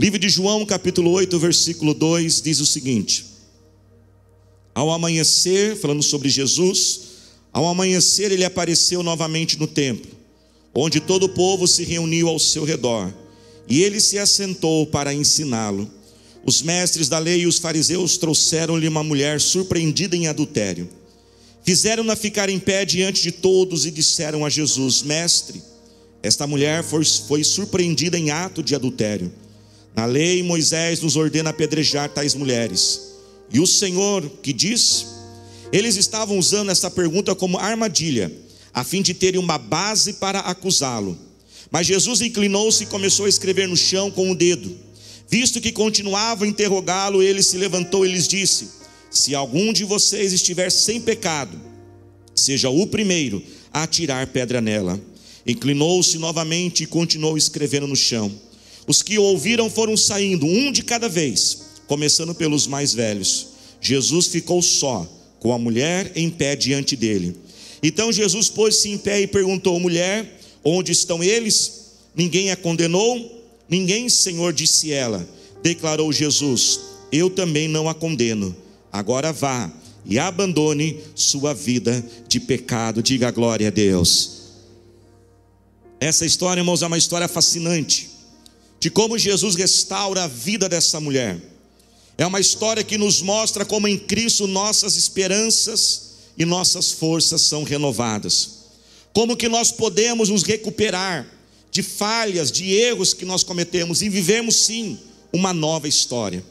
Livro de João, capítulo 8, versículo 2, diz o seguinte: Ao amanhecer, falando sobre Jesus, ao amanhecer ele apareceu novamente no templo, onde todo o povo se reuniu ao seu redor, e ele se assentou para ensiná-lo. Os mestres da lei e os fariseus trouxeram-lhe uma mulher surpreendida em adultério. Fizeram-na ficar em pé diante de todos e disseram a Jesus: Mestre, esta mulher foi, foi surpreendida em ato de adultério. Na lei, Moisés nos ordena apedrejar tais mulheres. E o Senhor, que diz? Eles estavam usando essa pergunta como armadilha, a fim de terem uma base para acusá-lo. Mas Jesus inclinou-se e começou a escrever no chão com o dedo. Visto que continuavam a interrogá-lo, ele se levantou e lhes disse: Se algum de vocês estiver sem pecado, seja o primeiro a atirar pedra nela. Inclinou-se novamente e continuou escrevendo no chão. Os que ouviram foram saindo, um de cada vez, começando pelos mais velhos. Jesus ficou só, com a mulher em pé diante dele. Então Jesus pôs-se em pé e perguntou: Mulher, onde estão eles? Ninguém a condenou? Ninguém, Senhor, disse ela. Declarou Jesus: Eu também não a condeno. Agora vá e abandone sua vida de pecado. Diga glória a Deus. Essa história, irmãos, é uma história fascinante de como Jesus restaura a vida dessa mulher. É uma história que nos mostra como em Cristo nossas esperanças e nossas forças são renovadas. Como que nós podemos nos recuperar de falhas, de erros que nós cometemos e vivemos sim uma nova história.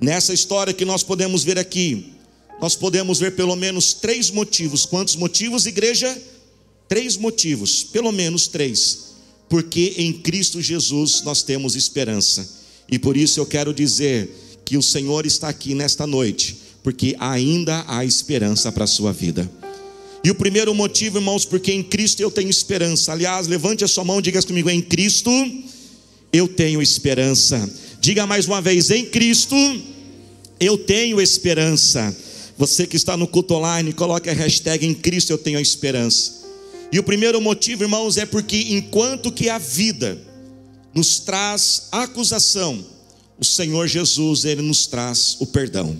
Nessa história que nós podemos ver aqui, nós podemos ver pelo menos três motivos. Quantos motivos, igreja? Três motivos, pelo menos três. Porque em Cristo Jesus nós temos esperança. E por isso eu quero dizer que o Senhor está aqui nesta noite, porque ainda há esperança para a sua vida. E o primeiro motivo, irmãos, porque em Cristo eu tenho esperança. Aliás, levante a sua mão e diga comigo: em Cristo eu tenho esperança. Diga mais uma vez: em Cristo eu tenho esperança. Você que está no culto online, coloque a hashtag em Cristo eu tenho esperança. E o primeiro motivo, irmãos, é porque enquanto que a vida nos traz acusação, o Senhor Jesus, ele nos traz o perdão.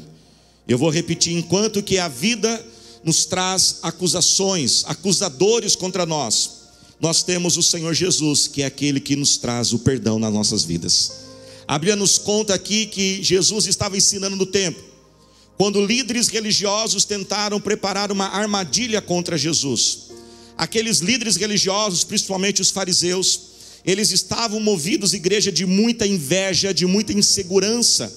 Eu vou repetir, enquanto que a vida nos traz acusações, acusadores contra nós, nós temos o Senhor Jesus, que é aquele que nos traz o perdão nas nossas vidas. A Bíblia nos conta aqui que Jesus estava ensinando no templo, quando líderes religiosos tentaram preparar uma armadilha contra Jesus. Aqueles líderes religiosos, principalmente os fariseus, eles estavam movidos, igreja, de muita inveja, de muita insegurança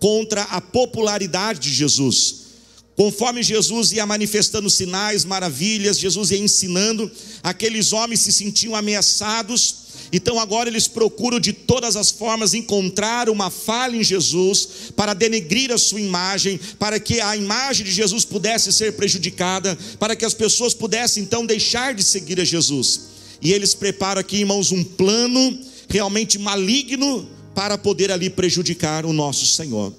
contra a popularidade de Jesus. Conforme Jesus ia manifestando sinais, maravilhas, Jesus ia ensinando, aqueles homens se sentiam ameaçados, então agora eles procuram de todas as formas encontrar uma falha em Jesus para denegrir a sua imagem, para que a imagem de Jesus pudesse ser prejudicada, para que as pessoas pudessem então deixar de seguir a Jesus. E eles preparam aqui, irmãos, um plano realmente maligno para poder ali prejudicar o nosso Senhor.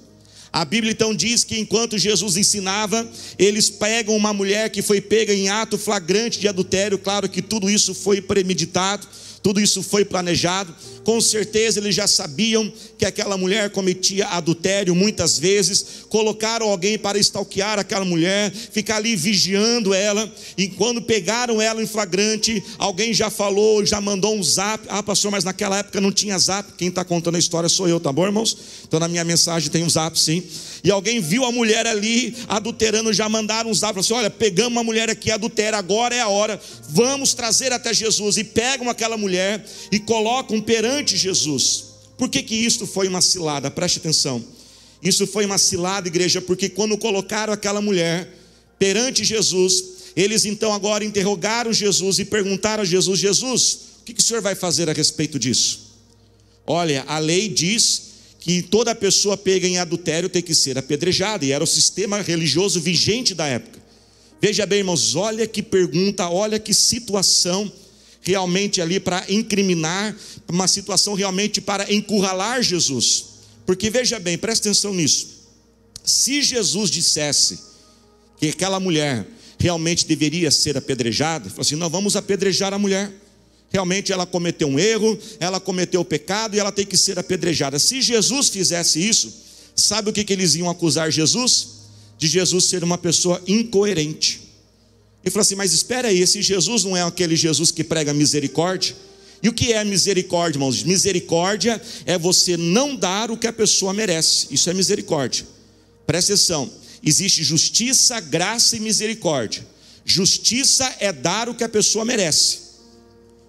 A Bíblia então diz que enquanto Jesus ensinava, eles pegam uma mulher que foi pega em ato flagrante de adultério, claro que tudo isso foi premeditado, tudo isso foi planejado. Com certeza eles já sabiam que aquela mulher cometia adultério muitas vezes. Colocaram alguém para stalkear aquela mulher, ficar ali vigiando ela. E quando pegaram ela em flagrante, alguém já falou, já mandou um zap. Ah, pastor, mas naquela época não tinha zap. Quem está contando a história sou eu, tá bom, irmãos? Então na minha mensagem tem um zap, sim. E alguém viu a mulher ali adulterando, já mandaram um zap. Falou assim: olha, pegamos uma mulher aqui adultera, agora é a hora. Vamos trazer até Jesus. E pegam aquela mulher mulher e colocam perante Jesus. Por que, que isto foi uma cilada? Preste atenção. Isso foi uma cilada, igreja, porque quando colocaram aquela mulher perante Jesus, eles então agora interrogaram Jesus e perguntaram a Jesus: Jesus, o que, que o senhor vai fazer a respeito disso? Olha, a lei diz que toda pessoa pega em adultério tem que ser apedrejada, e era o sistema religioso vigente da época. Veja bem, irmãos, olha que pergunta, olha que situação realmente ali para incriminar, uma situação realmente para encurralar Jesus. Porque veja bem, presta atenção nisso. Se Jesus dissesse que aquela mulher realmente deveria ser apedrejada, falou assim: não, vamos apedrejar a mulher. Realmente ela cometeu um erro, ela cometeu o pecado e ela tem que ser apedrejada. Se Jesus fizesse isso, sabe o que, que eles iam acusar Jesus? De Jesus ser uma pessoa incoerente. E falou assim: Mas espera aí, esse Jesus não é aquele Jesus que prega misericórdia? E o que é misericórdia, irmãos? Misericórdia é você não dar o que a pessoa merece. Isso é misericórdia. Presta atenção: existe justiça, graça e misericórdia. Justiça é dar o que a pessoa merece.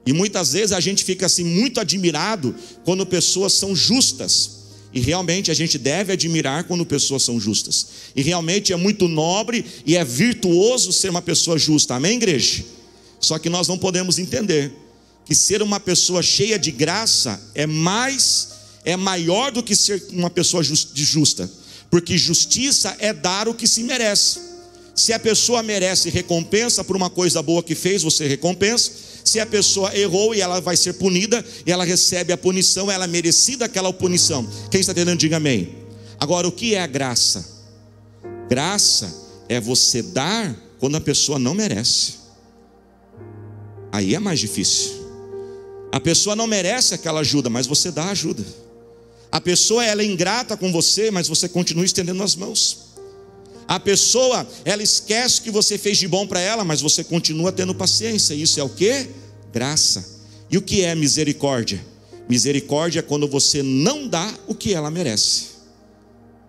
E muitas vezes a gente fica assim muito admirado quando pessoas são justas. E realmente a gente deve admirar quando pessoas são justas. E realmente é muito nobre e é virtuoso ser uma pessoa justa. Amém, igreja? Só que nós não podemos entender que ser uma pessoa cheia de graça é mais é maior do que ser uma pessoa justa. Porque justiça é dar o que se merece. Se a pessoa merece recompensa por uma coisa boa que fez, você recompensa. Se a pessoa errou e ela vai ser punida, e ela recebe a punição, ela é merecida aquela punição. Quem está entendendo, diga amém. Agora, o que é a graça? Graça é você dar quando a pessoa não merece. Aí é mais difícil. A pessoa não merece aquela ajuda, mas você dá ajuda. A pessoa ela é ingrata com você, mas você continua estendendo as mãos. A pessoa, ela esquece que você fez de bom para ela, mas você continua tendo paciência. Isso é o que? Graça. E o que é misericórdia? Misericórdia é quando você não dá o que ela merece.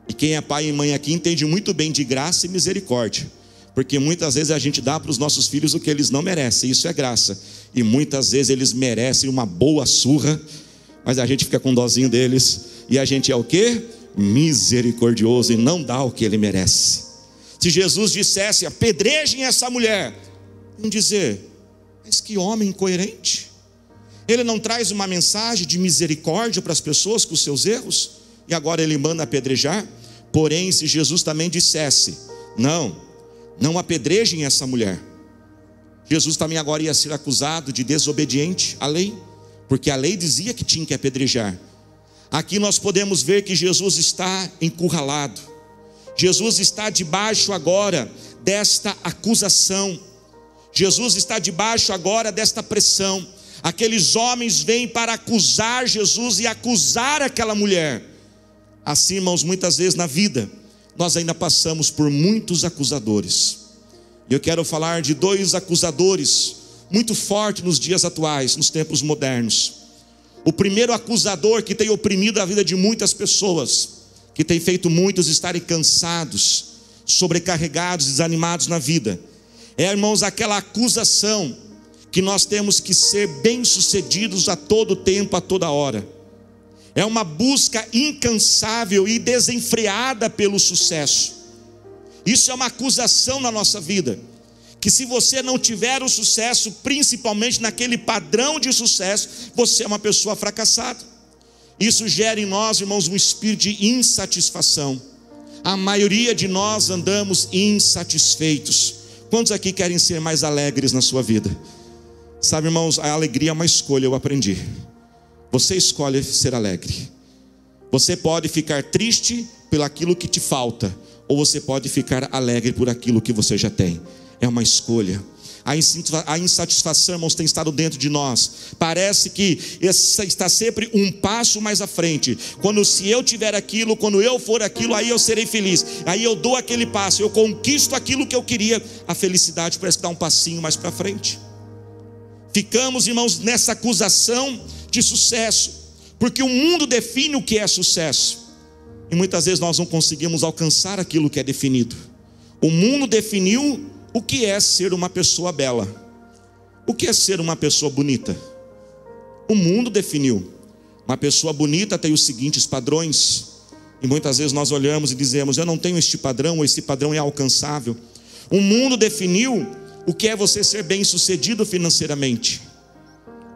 E quem é pai e mãe aqui entende muito bem de graça e misericórdia. Porque muitas vezes a gente dá para os nossos filhos o que eles não merecem, isso é graça. E muitas vezes eles merecem uma boa surra, mas a gente fica com dozinho deles. E a gente é o que? Misericordioso e não dá o que ele merece. Se Jesus dissesse, apedrejem essa mulher, vamos dizer, mas que homem incoerente. Ele não traz uma mensagem de misericórdia para as pessoas com os seus erros, e agora ele manda apedrejar. Porém, se Jesus também dissesse, não, não apedrejem essa mulher, Jesus também agora ia ser acusado de desobediente à lei, porque a lei dizia que tinha que apedrejar. Aqui nós podemos ver que Jesus está encurralado. Jesus está debaixo agora desta acusação. Jesus está debaixo agora desta pressão. Aqueles homens vêm para acusar Jesus e acusar aquela mulher. Assim, irmãos, muitas vezes na vida, nós ainda passamos por muitos acusadores. E eu quero falar de dois acusadores muito fortes nos dias atuais, nos tempos modernos. O primeiro acusador que tem oprimido a vida de muitas pessoas que tem feito muitos estarem cansados, sobrecarregados, desanimados na vida. É, irmãos, aquela acusação que nós temos que ser bem-sucedidos a todo tempo, a toda hora. É uma busca incansável e desenfreada pelo sucesso. Isso é uma acusação na nossa vida. Que se você não tiver o sucesso, principalmente naquele padrão de sucesso, você é uma pessoa fracassada. Isso gera em nós, irmãos, um espírito de insatisfação. A maioria de nós andamos insatisfeitos. Quantos aqui querem ser mais alegres na sua vida? Sabe, irmãos, a alegria é uma escolha, eu aprendi. Você escolhe ser alegre. Você pode ficar triste pelo aquilo que te falta, ou você pode ficar alegre por aquilo que você já tem. É uma escolha a insatisfação, irmãos, tem estado dentro de nós. Parece que está sempre um passo mais à frente. Quando se eu tiver aquilo, quando eu for aquilo, aí eu serei feliz. Aí eu dou aquele passo, eu conquisto aquilo que eu queria. A felicidade parece dá um passinho mais para frente. Ficamos, irmãos, nessa acusação de sucesso, porque o mundo define o que é sucesso. E muitas vezes nós não conseguimos alcançar aquilo que é definido. O mundo definiu o que é ser uma pessoa bela? O que é ser uma pessoa bonita? O mundo definiu. Uma pessoa bonita tem os seguintes padrões. E muitas vezes nós olhamos e dizemos: Eu não tenho este padrão, ou esse padrão é alcançável. O mundo definiu o que é você ser bem-sucedido financeiramente.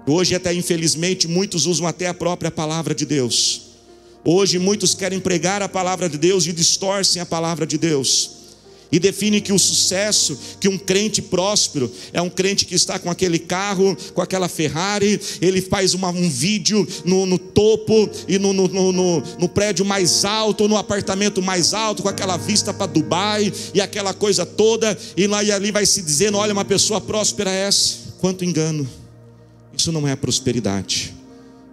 Hoje, até infelizmente, muitos usam até a própria palavra de Deus. Hoje, muitos querem pregar a palavra de Deus e distorcem a palavra de Deus e define que o sucesso, que um crente próspero é um crente que está com aquele carro, com aquela Ferrari, ele faz uma, um vídeo no, no topo e no, no, no, no prédio mais alto, no apartamento mais alto, com aquela vista para Dubai e aquela coisa toda, e lá e ali vai se dizendo: olha, uma pessoa próspera é essa. Quanto engano, Isso não é prosperidade.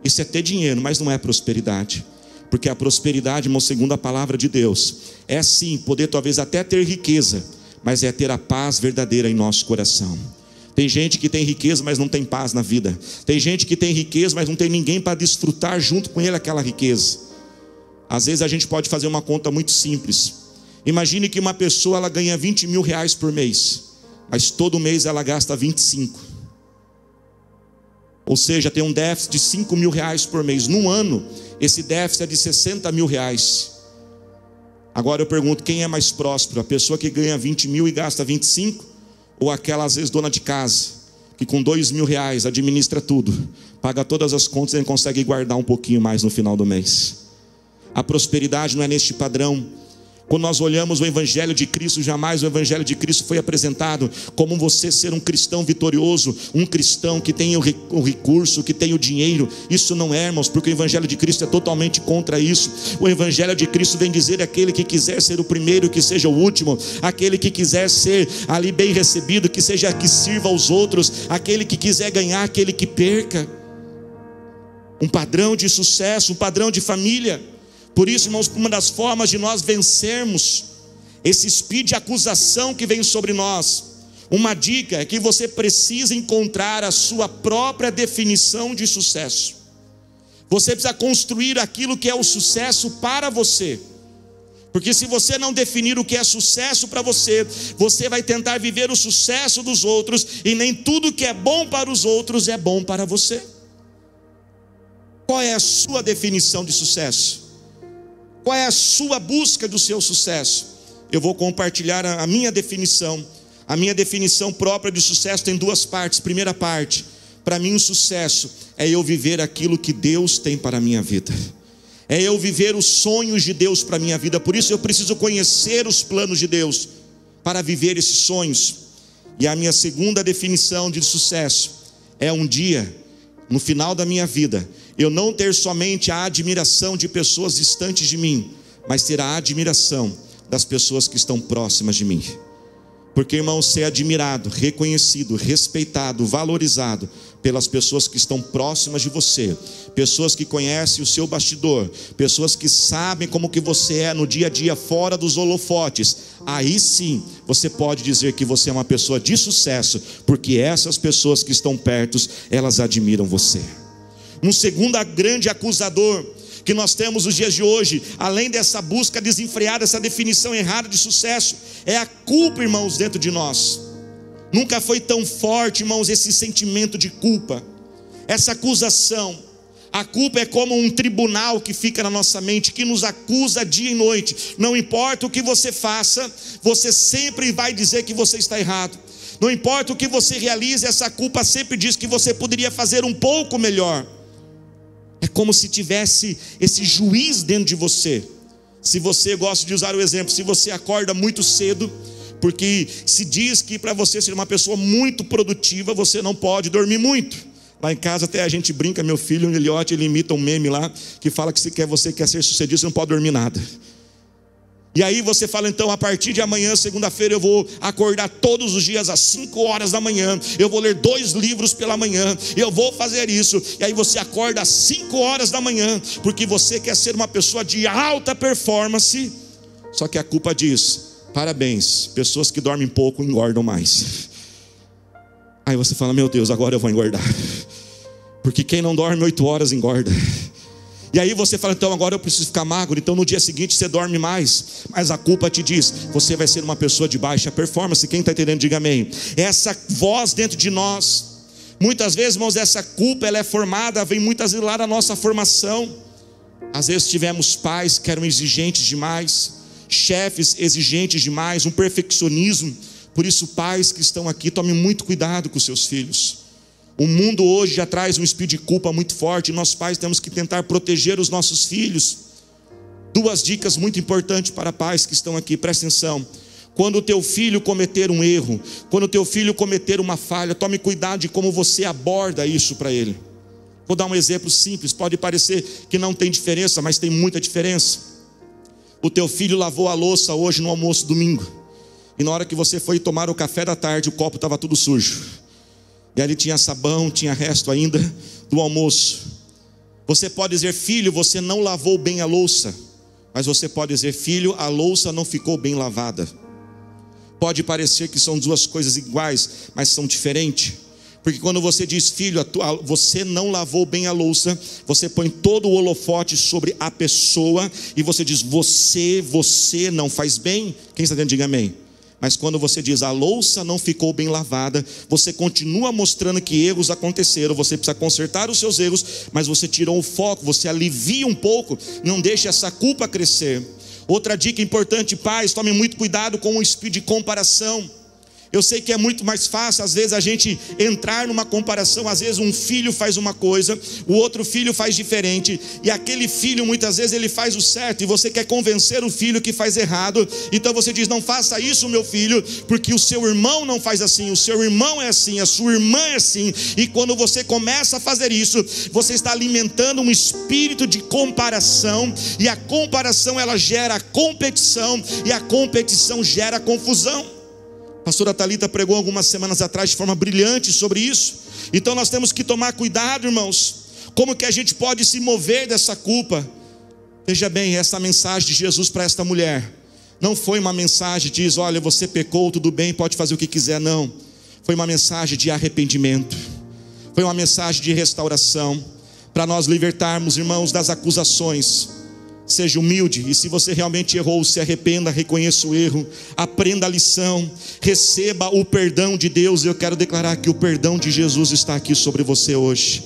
Isso é ter dinheiro, mas não é prosperidade. Porque a prosperidade, irmão, segundo a palavra de Deus, é sim poder talvez até ter riqueza, mas é ter a paz verdadeira em nosso coração. Tem gente que tem riqueza, mas não tem paz na vida. Tem gente que tem riqueza, mas não tem ninguém para desfrutar junto com ele aquela riqueza. Às vezes a gente pode fazer uma conta muito simples. Imagine que uma pessoa ela ganha 20 mil reais por mês, mas todo mês ela gasta 25. Ou seja, tem um déficit de 5 mil reais por mês. Num ano, esse déficit é de 60 mil reais. Agora eu pergunto: quem é mais próspero? A pessoa que ganha 20 mil e gasta 25? Ou aquela, às vezes, dona de casa, que com 2 mil reais administra tudo, paga todas as contas e consegue guardar um pouquinho mais no final do mês? A prosperidade não é neste padrão. Quando nós olhamos o Evangelho de Cristo, jamais o Evangelho de Cristo foi apresentado como você ser um cristão vitorioso, um cristão que tem o recurso, que tem o dinheiro. Isso não é, irmãos, porque o Evangelho de Cristo é totalmente contra isso. O Evangelho de Cristo vem dizer aquele que quiser ser o primeiro, que seja o último, aquele que quiser ser ali bem recebido, que seja que sirva aos outros, aquele que quiser ganhar, aquele que perca. Um padrão de sucesso, um padrão de família. Por isso, irmãos, uma das formas de nós vencermos esse espírito de acusação que vem sobre nós, uma dica é que você precisa encontrar a sua própria definição de sucesso. Você precisa construir aquilo que é o sucesso para você. Porque se você não definir o que é sucesso para você, você vai tentar viver o sucesso dos outros e nem tudo que é bom para os outros é bom para você. Qual é a sua definição de sucesso? Qual é a sua busca do seu sucesso? Eu vou compartilhar a minha definição. A minha definição própria de sucesso tem duas partes. Primeira parte, para mim o sucesso é eu viver aquilo que Deus tem para a minha vida. É eu viver os sonhos de Deus para a minha vida. Por isso eu preciso conhecer os planos de Deus para viver esses sonhos. E a minha segunda definição de sucesso é um dia, no final da minha vida, eu não ter somente a admiração de pessoas distantes de mim, mas ter a admiração das pessoas que estão próximas de mim. Porque, irmão, ser admirado, reconhecido, respeitado, valorizado pelas pessoas que estão próximas de você, pessoas que conhecem o seu bastidor, pessoas que sabem como que você é no dia a dia fora dos holofotes, aí sim você pode dizer que você é uma pessoa de sucesso, porque essas pessoas que estão perto, elas admiram você. Um segundo grande acusador que nós temos nos dias de hoje, além dessa busca desenfreada, essa definição errada de sucesso, é a culpa, irmãos, dentro de nós. Nunca foi tão forte, irmãos, esse sentimento de culpa, essa acusação. A culpa é como um tribunal que fica na nossa mente, que nos acusa dia e noite. Não importa o que você faça, você sempre vai dizer que você está errado. Não importa o que você realize, essa culpa sempre diz que você poderia fazer um pouco melhor. Como se tivesse esse juiz dentro de você. Se você gosta de usar o exemplo, se você acorda muito cedo, porque se diz que para você ser uma pessoa muito produtiva, você não pode dormir muito. Lá em casa até a gente brinca, meu filho, o Eliote, ele imita um meme lá que fala que se quer você quer ser sucedido, você não pode dormir nada. E aí você fala, então, a partir de amanhã, segunda-feira, eu vou acordar todos os dias às 5 horas da manhã, eu vou ler dois livros pela manhã, eu vou fazer isso. E aí você acorda às 5 horas da manhã, porque você quer ser uma pessoa de alta performance. Só que a culpa diz: parabéns, pessoas que dormem pouco engordam mais. Aí você fala, meu Deus, agora eu vou engordar. Porque quem não dorme 8 horas engorda. E aí você fala, então agora eu preciso ficar magro, então no dia seguinte você dorme mais. Mas a culpa te diz, você vai ser uma pessoa de baixa performance. Quem está entendendo, diga amém. Essa voz dentro de nós, muitas vezes, irmãos, essa culpa ela é formada, vem muitas vezes lá da nossa formação. Às vezes tivemos pais que eram exigentes demais, chefes exigentes demais, um perfeccionismo. Por isso, pais que estão aqui, tomem muito cuidado com seus filhos. O mundo hoje já traz um espírito de culpa muito forte, nós pais temos que tentar proteger os nossos filhos. Duas dicas muito importantes para pais que estão aqui, presta atenção. Quando o teu filho cometer um erro, quando o teu filho cometer uma falha, tome cuidado de como você aborda isso para ele. Vou dar um exemplo simples, pode parecer que não tem diferença, mas tem muita diferença. O teu filho lavou a louça hoje no almoço domingo, e na hora que você foi tomar o café da tarde, o copo estava tudo sujo. E ali tinha sabão, tinha resto ainda do almoço. Você pode dizer, filho, você não lavou bem a louça. Mas você pode dizer, filho, a louça não ficou bem lavada. Pode parecer que são duas coisas iguais, mas são diferentes. Porque quando você diz, filho, tua, você não lavou bem a louça, você põe todo o holofote sobre a pessoa e você diz, você, você não faz bem. Quem está dentro, diga amém. Mas quando você diz a louça não ficou bem lavada, você continua mostrando que erros aconteceram, você precisa consertar os seus erros, mas você tirou o foco, você alivia um pouco, não deixa essa culpa crescer. Outra dica importante, pais, tome muito cuidado com o espírito de comparação. Eu sei que é muito mais fácil, às vezes, a gente entrar numa comparação. Às vezes, um filho faz uma coisa, o outro filho faz diferente, e aquele filho, muitas vezes, ele faz o certo, e você quer convencer o filho que faz errado. Então você diz: Não faça isso, meu filho, porque o seu irmão não faz assim, o seu irmão é assim, a sua irmã é assim. E quando você começa a fazer isso, você está alimentando um espírito de comparação, e a comparação ela gera competição, e a competição gera confusão pastora Talita pregou algumas semanas atrás de forma brilhante sobre isso. Então nós temos que tomar cuidado, irmãos. Como que a gente pode se mover dessa culpa? Veja bem, essa mensagem de Jesus para esta mulher não foi uma mensagem diz, olha, você pecou, tudo bem, pode fazer o que quiser, não. Foi uma mensagem de arrependimento. Foi uma mensagem de restauração para nós libertarmos, irmãos, das acusações Seja humilde e se você realmente errou, se arrependa, reconheça o erro, aprenda a lição, receba o perdão de Deus. Eu quero declarar que o perdão de Jesus está aqui sobre você hoje.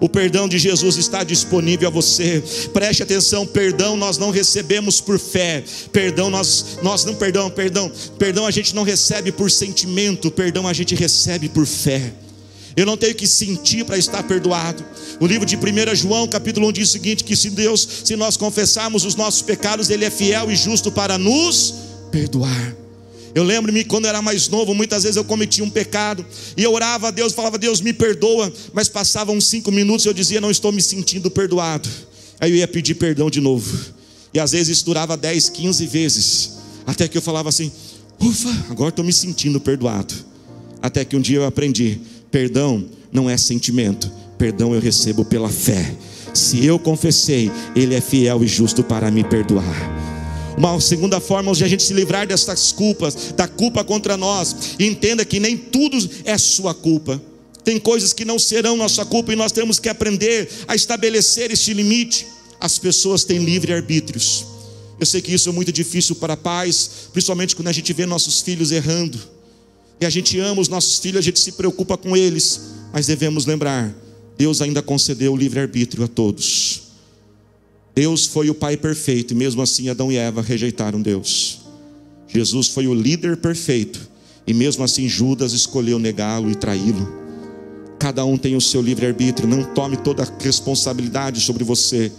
O perdão de Jesus está disponível a você. Preste atenção, perdão nós não recebemos por fé. Perdão nós nós não perdão, perdão. Perdão a gente não recebe por sentimento, perdão a gente recebe por fé. Eu não tenho que sentir para estar perdoado. O livro de 1 João, capítulo 1, diz o seguinte: que se Deus, se nós confessarmos os nossos pecados, Ele é fiel e justo para nos perdoar. Eu lembro-me quando eu era mais novo, muitas vezes eu cometia um pecado e eu orava a Deus, falava, Deus me perdoa, mas passavam cinco minutos e eu dizia, não estou me sentindo perdoado. Aí eu ia pedir perdão de novo. E às vezes isso durava 10, 15 vezes. Até que eu falava assim, ufa, agora estou me sentindo perdoado. Até que um dia eu aprendi, Perdão não é sentimento, perdão eu recebo pela fé. Se eu confessei, Ele é fiel e justo para me perdoar. Uma segunda forma de a gente se livrar dessas culpas, da culpa contra nós, entenda que nem tudo é sua culpa. Tem coisas que não serão nossa culpa e nós temos que aprender a estabelecer este limite. As pessoas têm livre arbítrios. Eu sei que isso é muito difícil para pais, principalmente quando a gente vê nossos filhos errando. E a gente ama os nossos filhos, a gente se preocupa com eles, mas devemos lembrar: Deus ainda concedeu o livre-arbítrio a todos. Deus foi o Pai perfeito, e mesmo assim Adão e Eva rejeitaram Deus. Jesus foi o líder perfeito, e mesmo assim Judas escolheu negá-lo e traí-lo. Cada um tem o seu livre-arbítrio, não tome toda a responsabilidade sobre você.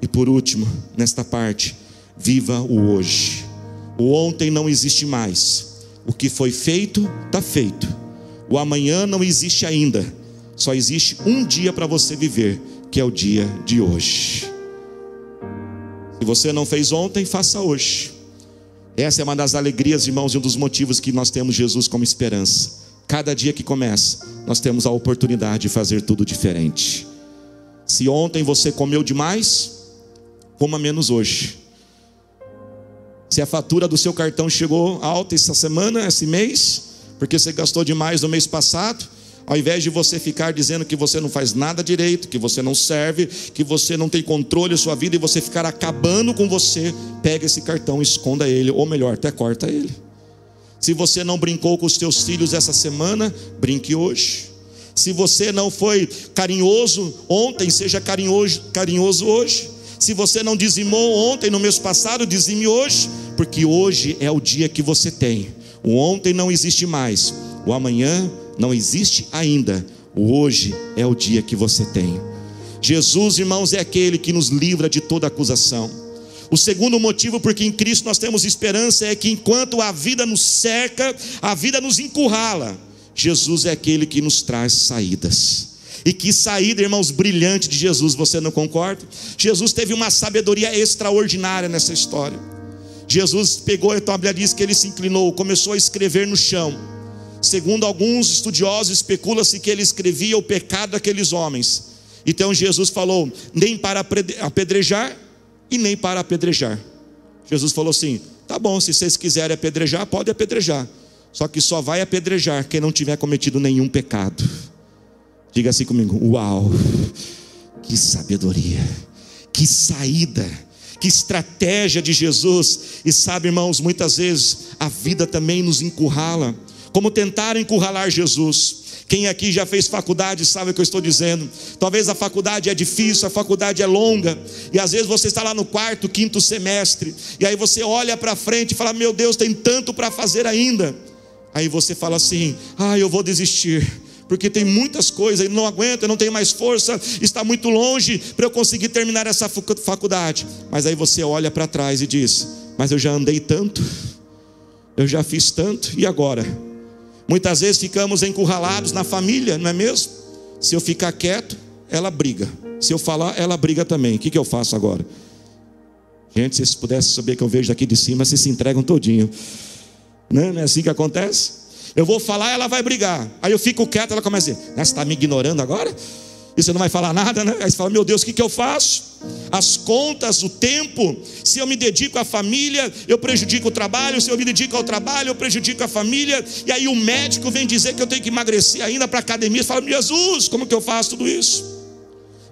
E por último, nesta parte, viva o hoje. O ontem não existe mais. O que foi feito, está feito. O amanhã não existe ainda. Só existe um dia para você viver, que é o dia de hoje. Se você não fez ontem, faça hoje. Essa é uma das alegrias, irmãos, e um dos motivos que nós temos Jesus como esperança. Cada dia que começa, nós temos a oportunidade de fazer tudo diferente. Se ontem você comeu demais, coma menos hoje. Se a fatura do seu cartão chegou alta essa semana, esse mês, porque você gastou demais no mês passado, ao invés de você ficar dizendo que você não faz nada direito, que você não serve, que você não tem controle da sua vida e você ficar acabando com você, pega esse cartão, esconda ele, ou melhor, até corta ele. Se você não brincou com os teus filhos essa semana, brinque hoje. Se você não foi carinhoso ontem, seja carinhoso, carinhoso hoje. Se você não dizimou ontem, no mês passado, dizime hoje, porque hoje é o dia que você tem. O ontem não existe mais, o amanhã não existe ainda. O hoje é o dia que você tem. Jesus, irmãos, é aquele que nos livra de toda acusação. O segundo motivo porque em Cristo nós temos esperança é que enquanto a vida nos cerca, a vida nos encurrala, Jesus é aquele que nos traz saídas. E que saída, irmãos, brilhante de Jesus, você não concorda? Jesus teve uma sabedoria extraordinária nessa história. Jesus pegou, então a Bíblia diz que ele se inclinou, começou a escrever no chão. Segundo alguns estudiosos, especula-se que ele escrevia o pecado daqueles homens. Então Jesus falou: nem para apedrejar e nem para apedrejar. Jesus falou assim: tá bom, se vocês quiserem apedrejar, pode apedrejar. Só que só vai apedrejar quem não tiver cometido nenhum pecado. Diga assim comigo: Uau, que sabedoria, que saída, que estratégia de Jesus. E sabe, irmãos, muitas vezes a vida também nos encurrala, como tentaram encurralar Jesus. Quem aqui já fez faculdade sabe o que eu estou dizendo. Talvez a faculdade é difícil, a faculdade é longa, e às vezes você está lá no quarto, quinto semestre, e aí você olha para frente e fala: Meu Deus, tem tanto para fazer ainda. Aí você fala assim: Ah, eu vou desistir porque tem muitas coisas, e não aguento, eu não tenho mais força, está muito longe para eu conseguir terminar essa faculdade. Mas aí você olha para trás e diz: Mas eu já andei tanto, eu já fiz tanto, e agora? Muitas vezes ficamos encurralados na família, não é mesmo? Se eu ficar quieto, ela briga. Se eu falar, ela briga também. O que, que eu faço agora? Gente, se vocês pudessem saber que eu vejo daqui de cima, vocês se entregam todinho. Não é assim que acontece? Eu vou falar, ela vai brigar. Aí eu fico quieto, ela começa a dizer: Você está me ignorando agora? E você não vai falar nada, né? Aí você fala: Meu Deus, o que, que eu faço? As contas, o tempo. Se eu me dedico à família, eu prejudico o trabalho. Se eu me dedico ao trabalho, eu prejudico a família. E aí o médico vem dizer que eu tenho que emagrecer ainda para a academia. Você fala: Jesus, como que eu faço tudo isso?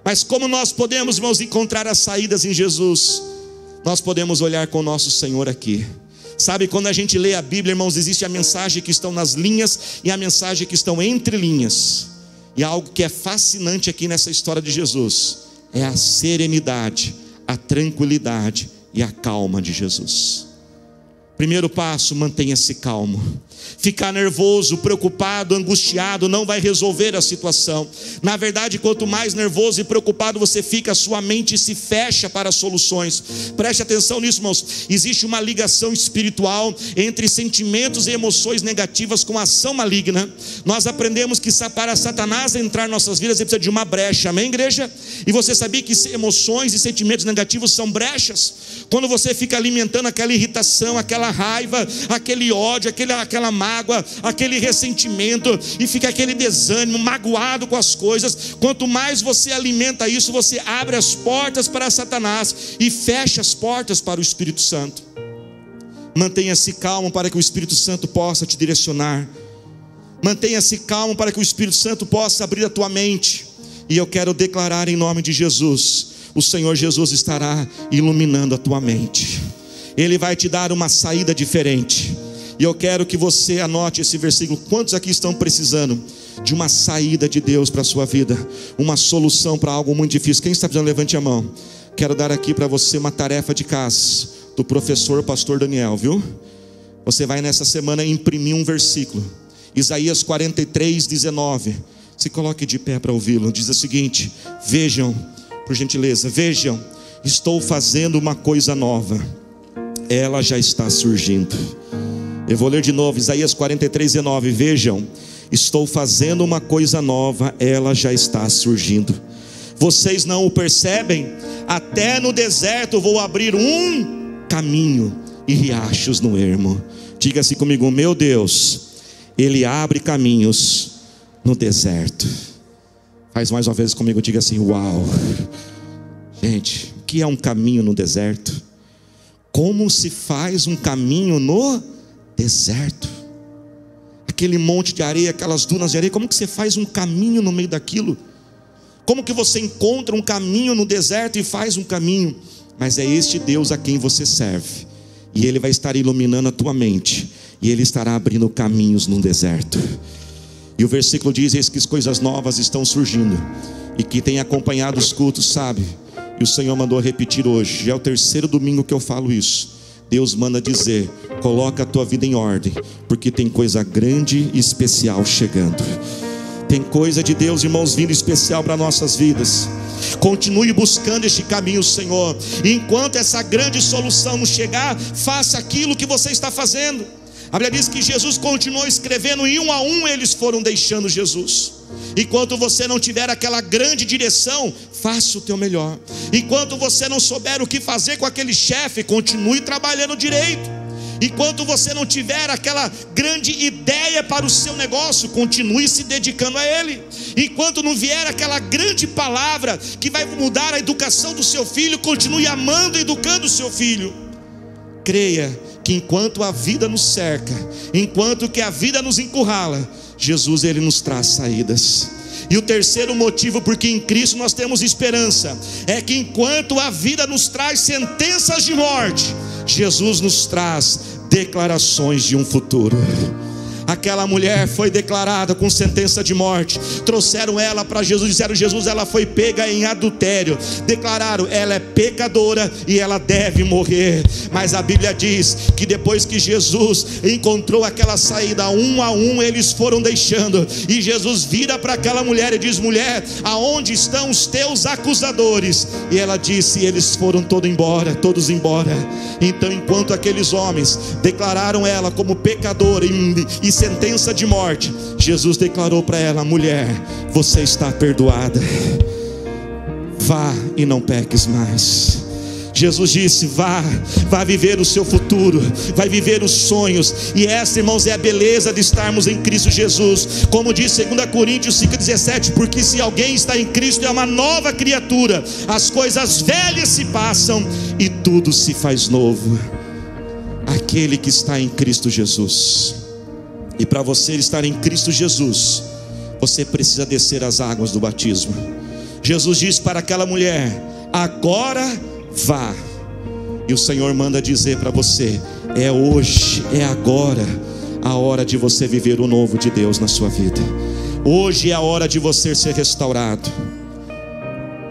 Mas como nós podemos, irmãos, encontrar as saídas em Jesus? Nós podemos olhar com o nosso Senhor aqui. Sabe, quando a gente lê a Bíblia, irmãos, existe a mensagem que estão nas linhas e a mensagem que estão entre linhas. E algo que é fascinante aqui nessa história de Jesus é a serenidade, a tranquilidade e a calma de Jesus. Primeiro passo, mantenha-se calmo. Ficar nervoso, preocupado, angustiado não vai resolver a situação. Na verdade, quanto mais nervoso e preocupado você fica, sua mente se fecha para soluções. Preste atenção nisso, irmãos. Existe uma ligação espiritual entre sentimentos e emoções negativas com ação maligna. Nós aprendemos que para Satanás entrar em nossas vidas, ele precisa de uma brecha. Amém, igreja? E você sabia que emoções e sentimentos negativos são brechas? Quando você fica alimentando aquela irritação, aquela raiva, aquele ódio, aquele, aquela mágoa, aquele ressentimento, e fica aquele desânimo, magoado com as coisas. Quanto mais você alimenta isso, você abre as portas para Satanás e fecha as portas para o Espírito Santo. Mantenha-se calmo para que o Espírito Santo possa te direcionar. Mantenha-se calmo para que o Espírito Santo possa abrir a tua mente. E eu quero declarar em nome de Jesus: o Senhor Jesus estará iluminando a tua mente. Ele vai te dar uma saída diferente. E eu quero que você anote esse versículo. Quantos aqui estão precisando de uma saída de Deus para a sua vida? Uma solução para algo muito difícil? Quem está precisando, levante a mão. Quero dar aqui para você uma tarefa de casa do professor pastor Daniel, viu? Você vai nessa semana imprimir um versículo. Isaías 43, 19. Se coloque de pé para ouvi-lo. Diz o seguinte: Vejam, por gentileza, vejam, estou fazendo uma coisa nova. Ela já está surgindo. Eu vou ler de novo, Isaías 43, 19. Vejam, estou fazendo uma coisa nova, ela já está surgindo. Vocês não o percebem? Até no deserto vou abrir um caminho e riachos no ermo. Diga-se comigo, meu Deus, Ele abre caminhos no deserto. Faz mais uma vez comigo, diga assim: Uau, gente, o que é um caminho no deserto? Como se faz um caminho no deserto. Aquele monte de areia, aquelas dunas de areia, como que você faz um caminho no meio daquilo? Como que você encontra um caminho no deserto e faz um caminho? Mas é este Deus a quem você serve. E ele vai estar iluminando a tua mente, e ele estará abrindo caminhos no deserto. E o versículo diz: Eis que coisas novas estão surgindo, e que tem acompanhado os cultos, sabe? E o Senhor mandou repetir hoje, já é o terceiro domingo que eu falo isso. Deus manda dizer: coloca a tua vida em ordem, porque tem coisa grande e especial chegando. Tem coisa de Deus, irmãos, vindo especial para nossas vidas. Continue buscando este caminho, Senhor. E enquanto essa grande solução não chegar, faça aquilo que você está fazendo. A Bíblia diz que Jesus continuou escrevendo e um a um eles foram deixando Jesus. Enquanto você não tiver aquela grande direção, faça o teu melhor. Enquanto você não souber o que fazer com aquele chefe, continue trabalhando direito. Enquanto você não tiver aquela grande ideia para o seu negócio, continue se dedicando a ele. Enquanto não vier aquela grande palavra que vai mudar a educação do seu filho, continue amando e educando o seu filho. Creia que enquanto a vida nos cerca, enquanto que a vida nos encurrala, Jesus ele nos traz saídas. E o terceiro motivo porque em Cristo nós temos esperança é que enquanto a vida nos traz sentenças de morte, Jesus nos traz declarações de um futuro. Aquela mulher foi declarada com sentença de morte. Trouxeram ela para Jesus, disseram: Jesus, ela foi pega em adultério. Declararam: ela é pecadora e ela deve morrer. Mas a Bíblia diz que depois que Jesus encontrou aquela saída, um a um eles foram deixando. E Jesus vira para aquela mulher e diz: Mulher, aonde estão os teus acusadores? E ela disse: Eles foram todos embora, todos embora. Então, enquanto aqueles homens declararam ela como pecadora e, e sentença de morte, Jesus declarou para ela: mulher, você está perdoada, vá e não peques mais. Jesus disse: vá, vá viver o seu futuro, vai viver os sonhos, e essa, irmãos, é a beleza de estarmos em Cristo Jesus, como diz 2 Coríntios 5,17: porque se alguém está em Cristo, é uma nova criatura, as coisas velhas se passam e tudo se faz novo. Aquele que está em Cristo Jesus, e para você estar em Cristo Jesus, você precisa descer as águas do batismo. Jesus disse para aquela mulher: agora vá. E o Senhor manda dizer para você: é hoje, é agora a hora de você viver o novo de Deus na sua vida. Hoje é a hora de você ser restaurado.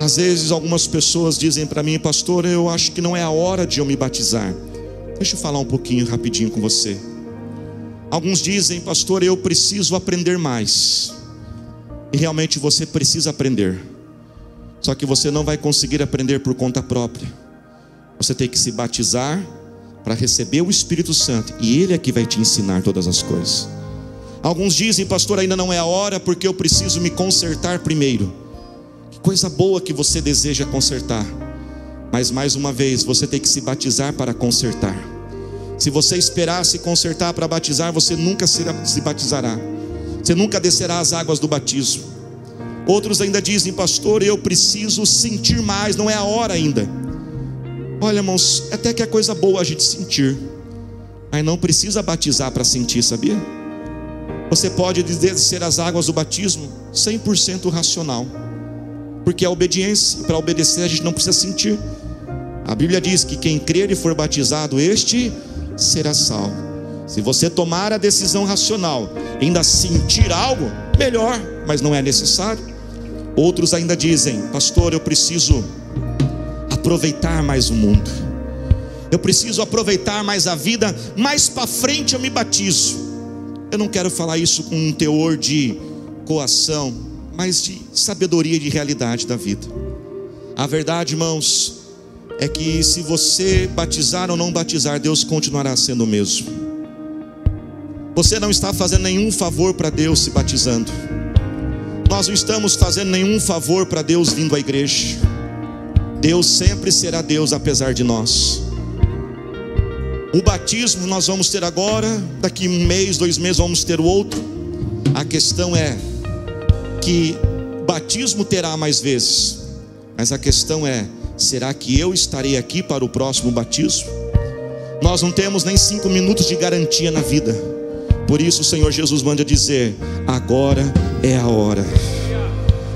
Às vezes algumas pessoas dizem para mim, pastor, eu acho que não é a hora de eu me batizar. Deixa eu falar um pouquinho rapidinho com você. Alguns dizem, pastor, eu preciso aprender mais. E realmente você precisa aprender. Só que você não vai conseguir aprender por conta própria. Você tem que se batizar para receber o Espírito Santo, e Ele é que vai te ensinar todas as coisas. Alguns dizem, pastor, ainda não é a hora porque eu preciso me consertar primeiro. Que coisa boa que você deseja consertar. Mas mais uma vez, você tem que se batizar para consertar. Se você esperar se consertar para batizar, você nunca se batizará. Você nunca descerá as águas do batismo. Outros ainda dizem, pastor, eu preciso sentir mais, não é a hora ainda. Olha, irmãos, até que é coisa boa a gente sentir, mas não precisa batizar para sentir, sabia? Você pode descer as águas do batismo 100% racional, porque a obediência, para obedecer a gente não precisa sentir. A Bíblia diz que quem crer e for batizado, este será salvo. Se você tomar a decisão racional, ainda sentir algo, melhor, mas não é necessário. Outros ainda dizem, pastor, eu preciso aproveitar mais o mundo. Eu preciso aproveitar mais a vida, mais para frente eu me batizo. Eu não quero falar isso com um teor de coação, mas de sabedoria de realidade da vida. A verdade, irmãos, é que se você batizar ou não batizar, Deus continuará sendo o mesmo. Você não está fazendo nenhum favor para Deus se batizando. Nós não estamos fazendo nenhum favor para Deus vindo à igreja. Deus sempre será Deus apesar de nós. O batismo nós vamos ter agora, daqui um mês, dois meses vamos ter o outro. A questão é que batismo terá mais vezes, mas a questão é será que eu estarei aqui para o próximo batismo? Nós não temos nem cinco minutos de garantia na vida. Por isso o Senhor Jesus manda dizer: agora é a hora.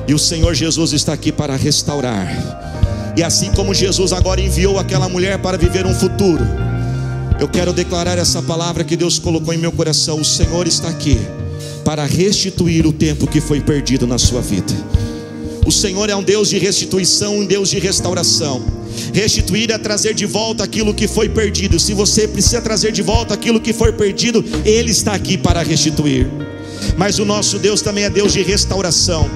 E o Senhor Jesus está aqui para restaurar. E assim como Jesus agora enviou aquela mulher para viver um futuro, eu quero declarar essa palavra que Deus colocou em meu coração: o Senhor está aqui para restituir o tempo que foi perdido na sua vida. O Senhor é um Deus de restituição, um Deus de restauração. Restituir é trazer de volta aquilo que foi perdido. Se você precisa trazer de volta aquilo que foi perdido, Ele está aqui para restituir. Mas o nosso Deus também é Deus de restauração,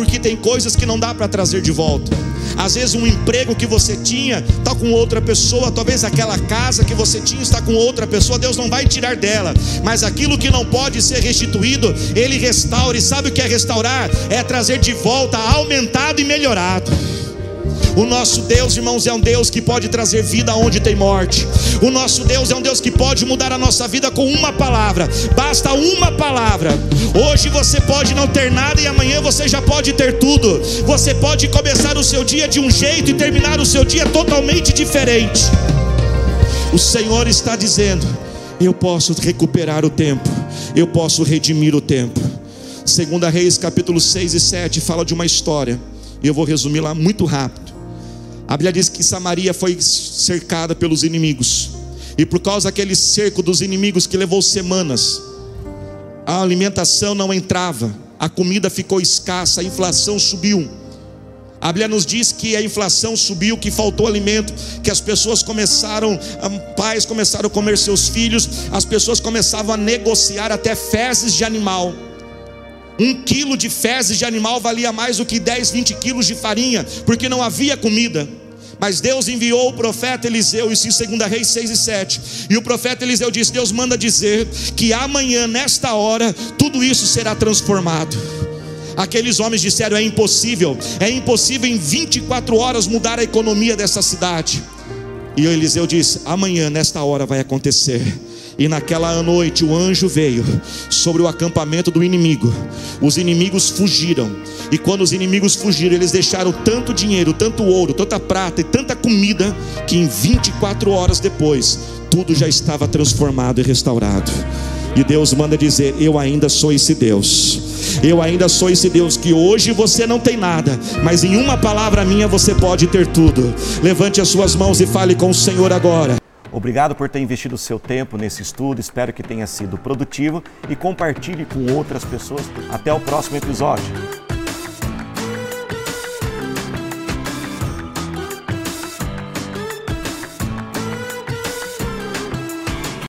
porque tem coisas que não dá para trazer de volta. Às vezes um emprego que você tinha está com outra pessoa, talvez aquela casa que você tinha está com outra pessoa, Deus não vai tirar dela, mas aquilo que não pode ser restituído, Ele restaura, e sabe o que é restaurar? É trazer de volta aumentado e melhorado. O nosso Deus, irmãos, é um Deus que pode trazer vida onde tem morte. O nosso Deus é um Deus que pode mudar a nossa vida com uma palavra. Basta uma palavra. Hoje você pode não ter nada e amanhã você já pode ter tudo. Você pode começar o seu dia de um jeito e terminar o seu dia totalmente diferente. O Senhor está dizendo: Eu posso recuperar o tempo, eu posso redimir o tempo. Segunda Reis, capítulo 6 e 7, fala de uma história. E eu vou resumir lá muito rápido. A Bíblia diz que Samaria foi cercada pelos inimigos. E por causa daquele cerco dos inimigos que levou semanas, a alimentação não entrava, a comida ficou escassa, a inflação subiu. A Bíblia nos diz que a inflação subiu, que faltou alimento, que as pessoas começaram, pais começaram a comer seus filhos, as pessoas começavam a negociar até fezes de animal. Um quilo de fezes de animal valia mais do que 10, 20 quilos de farinha, porque não havia comida. Mas Deus enviou o profeta Eliseu, isso em 2 Reis 6 e 7. E o profeta Eliseu disse: Deus manda dizer que amanhã, nesta hora, tudo isso será transformado. Aqueles homens disseram: é impossível, é impossível em 24 horas mudar a economia dessa cidade. E Eliseu disse: amanhã, nesta hora, vai acontecer. E naquela noite o anjo veio sobre o acampamento do inimigo. Os inimigos fugiram. E quando os inimigos fugiram, eles deixaram tanto dinheiro, tanto ouro, tanta prata e tanta comida, que em 24 horas depois, tudo já estava transformado e restaurado. E Deus manda dizer: Eu ainda sou esse Deus. Eu ainda sou esse Deus que hoje você não tem nada, mas em uma palavra minha você pode ter tudo. Levante as suas mãos e fale com o Senhor agora. Obrigado por ter investido seu tempo nesse estudo, espero que tenha sido produtivo e compartilhe com outras pessoas. Até o próximo episódio.